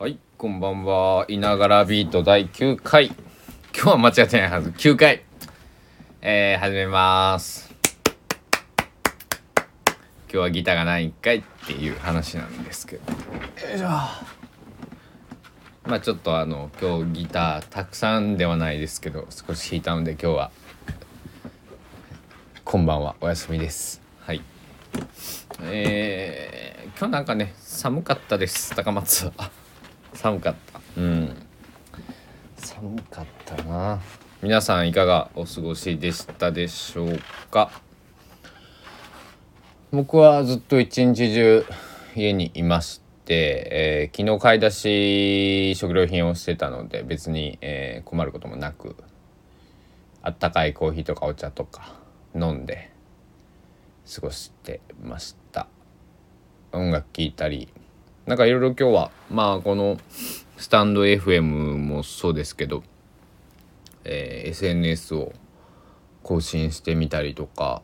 はい、こんばんは。いながらビート第9回。今日は間違ってないはず。9回。えー、始めます。今日はギターがないんかいっていう話なんですけど。よいしょ。まあちょっとあの、今日ギターたくさんではないですけど、少し弾いたので今日は、こんばんは。お休みです。はい。えー、今日なんかね、寒かったです。高松は。あ寒かった。うん。寒かったな。皆さんいかがお過ごしでしたでしょうか？僕はずっと一日中家にいまして、えー昨日買い出し食料品をしてたので別に、えー困ることもなくあったかいコーヒーとかお茶とか飲んで過ごしてました。音楽聴いたりなんかいろいろ今日はまあこのスタンド FM もそうですけど、えー SNS を更新してみたりとか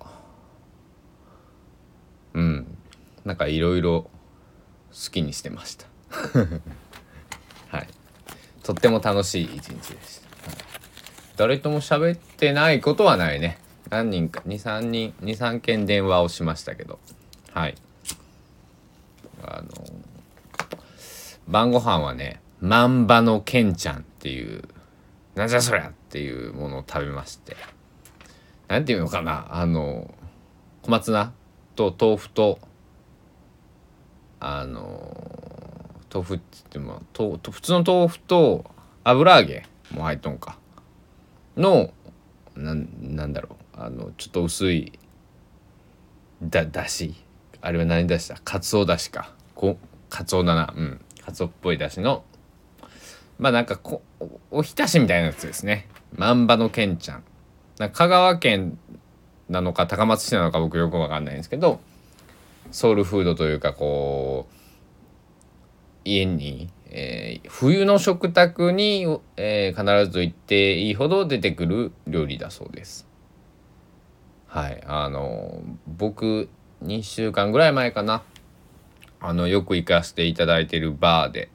うんなんかいろいろ好きにしてました。はい。とっても楽しい一日でした、誰とも喋ってないことはないね。何人か23人23件電話をしましたけど。はい。あの晩ご飯はね万場のけんちゃんっていうなんじゃそりゃっていうものを食べまして。なんていうのかなあの小松菜と豆腐とあの豆腐って言ってもと普通の豆腐と油揚げも入っとんか。のななんだろうあのちょっと薄いだだし。あれは何だしだかつおだしか。こかつおだな。うん。かつおっぽいだしのまあなんかこおおひたしみたいなやつですね。万場のけんちゃん。ん香川県なのか高松市なのか僕よくわかんないんですけどソウルフードというかこう家に、えー冬の食卓に、えー必ず行っていいほど出てくる料理だそうです。はい。あの僕2週間ぐらい前かな。あのよく行かせていただいてるバーで、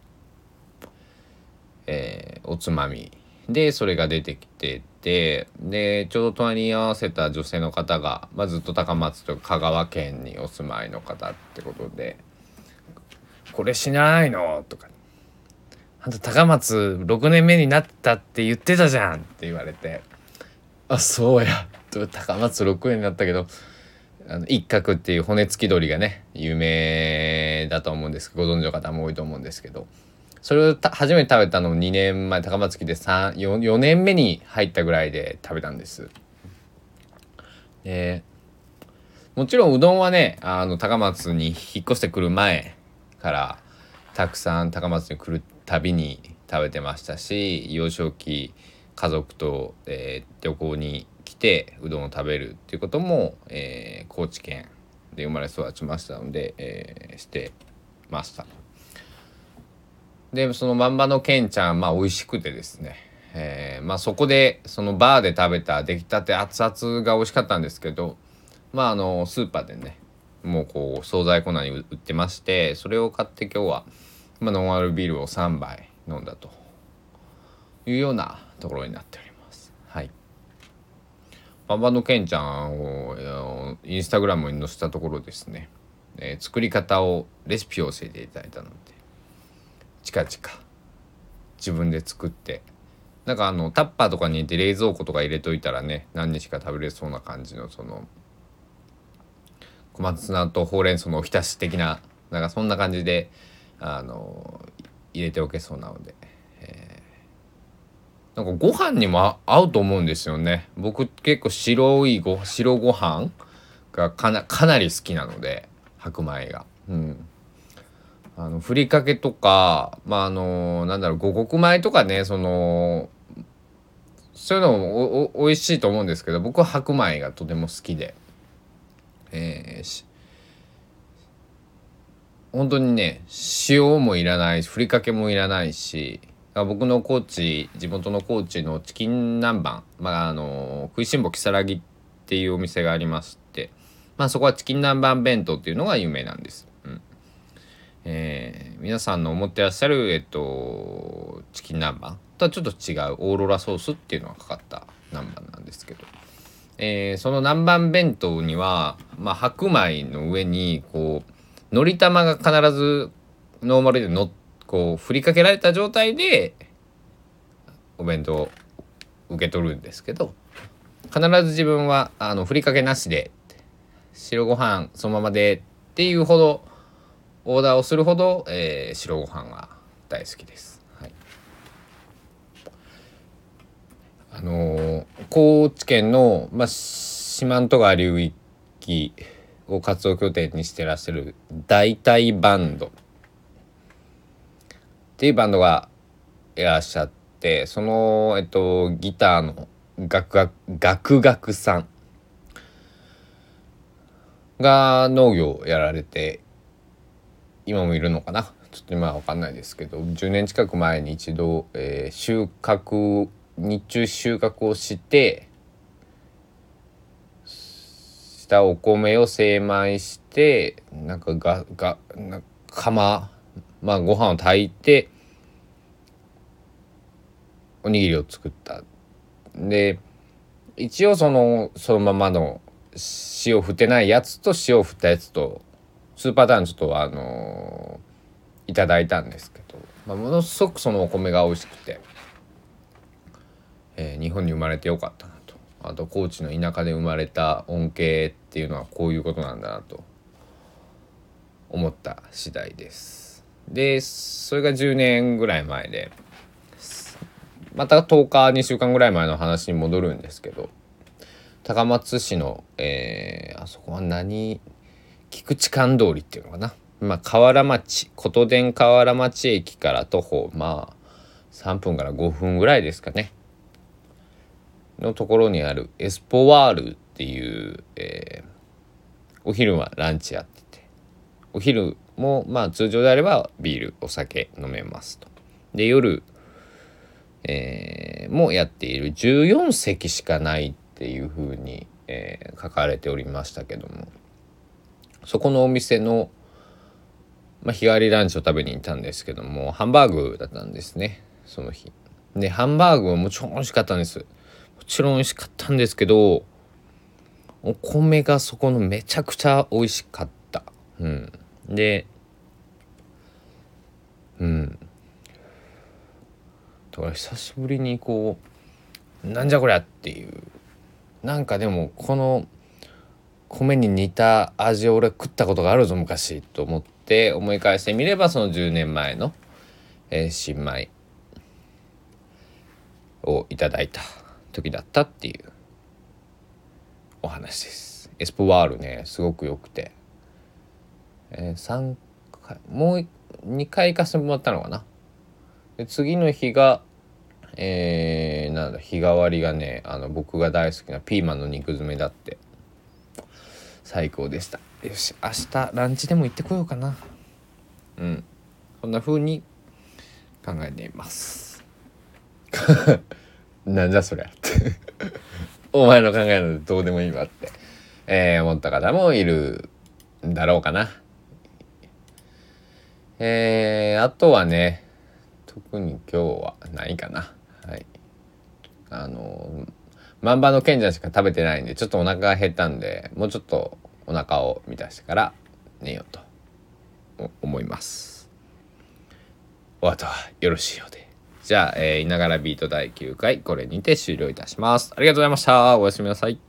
えーおつまみでそれが出てきててでちょうど隣に合わせた女性の方が、まあ、ずっと高松と香川県にお住まいの方ってことで「これしないの?」とか「あんた高松6年目になったって言ってたじゃん」って言われて「あそうや」と高松6年になったけどあの一角っていう骨付き鳥がね有名だと思うんですけどご存知の方も多いと思うんですけどそれを初めて食べたのも2年前高松来て 4, 4年目に入ったぐらいで食べたんです。でもちろんうどんはねあの高松に引っ越してくる前からたくさん高松に来るたびに食べてましたし幼少期家族と、えー旅行にてうどんを食べるっていうことも、えー高知県で生まれ育ちましたので、えーしてました。でそのまんまのけんちゃんまあ美味しくてですね、えーまあそこでそのバーで食べた出来たて熱々が美味しかったんですけどまああのスーパーでねもうこう惣菜コーナーに売ってましてそれを買って今日は、まあ、ノンアルビールを3杯飲んだというようなところになっております。はいバンバンのけんちゃんをインスタグラムに載せたところですね、えー作り方をレシピを教えていただいたので。近々自分で作って。なんかあのタッパーとかに入れて冷蔵庫とか入れといたらね何日か食べれそうな感じのその小松菜とほうれん草のおひたし的ななんかそんな感じであの入れておけそうなので、えーなんかご飯にも合うと思うんですよね。僕結構白いご白ご飯がかなかなり好きなので白米が。うん。あのふりかけとかまああのなんだろう五穀米とかねそのそういうのもおお美味しいと思うんですけど僕は白米がとても好きで。えーし本当にね塩もいらないしふりかけもいらないし僕の高知地元の高知のチキン南蛮まああの食いしん坊如月っていうお店がありましてまあそこはチキン南蛮弁当っていうのが有名なんです。うん。えー、皆さんの思ってらっしゃる、えっと、チキン南蛮。とはちょっと違うオーロラソースっていうのがかかった南蛮なんですけど、えー、その南蛮弁当には、まあ、白米の上にこうのり玉が必ずノーマルでのこう振りかけられた状態でお弁当を受け取るんですけど必ず自分はあのふりかけなしで白ご飯そのままでっていうほどオーダーをするほど、えー、白ご飯が大好きです。はい、あのー、高知県の、まあ、四万十川流域を活動拠点にしてらっしゃる大体バンドっていうバンドがいらっしゃってその、えっと、ギターのガクガクガクガクさん。が農業をやられて今もいるのかな？ちょっと今は分かんないですけど10年近く前に一度、えー、収穫日中収穫をしてしたお米を精米してなんかががな釜まあご飯を炊いておにぎりを作った。で一応そのそのままの塩振ってないやつと塩振ったやつと2パターンちょっとあのー、いただいたんですけど、まあ、ものすごくそのお米が美味しくて、えー、日本に生まれてよかったなと。あと高知の田舎で生まれた恩恵っていうのはこういうことなんだなと思った次第です。でそれが10年ぐらい前でまた10日2週間ぐらい前の話に戻るんですけど高松市の、えー、あそこは何菊池館通りっていうのかな、まあ、河原町琴電河原町駅から徒歩まあ3分から5分ぐらいですかね。のところにあるエスポワールっていう、えー、お昼はランチやっててお昼もまあ通常であればビールお酒飲めますと。で夜、えー、もやっている14席しかないっていうふうに、えー、書かれておりましたけどもそこのお店の、まあ、日帰りランチを食べに行ったんですけどもハンバーグだったんですねその日。でハンバーグはもちろん美味しかったんです。もちろん美味しかったんですけどお米がそこのめちゃくちゃ美味しかった。うん、でうん。だから久しぶりにこうなんじゃこりゃっていう。なんかでもこの米に似た味を俺食ったことがあるぞ昔と思って思い返してみればその10年前の、えー、新米をいただいた時だったっていうお話です。エスポワールねすごく良くて、えー、3回もう2回行かせてもらったのかな。で次の日がえー、なんだ日替わりがねあの僕が大好きなピーマンの肉詰めだって。最高でした。よし明日ランチでも行ってこようかな。うん。そんな風に考えています。なんじゃそりゃ。っ てお前の考えなんてどうでもいいわって、えー、思った方もいるんだろうかな。えー、あとはね特に今日はないかな。はい。あの万場の賢者しか食べてないんでちょっとお腹が減ったんでもうちょっとお腹を満たしてから寝ようと思います。お後はよろしいようで。じゃあ、えー、いながらビート第9回これにて終了いたします。ありがとうございました。おやすみなさい。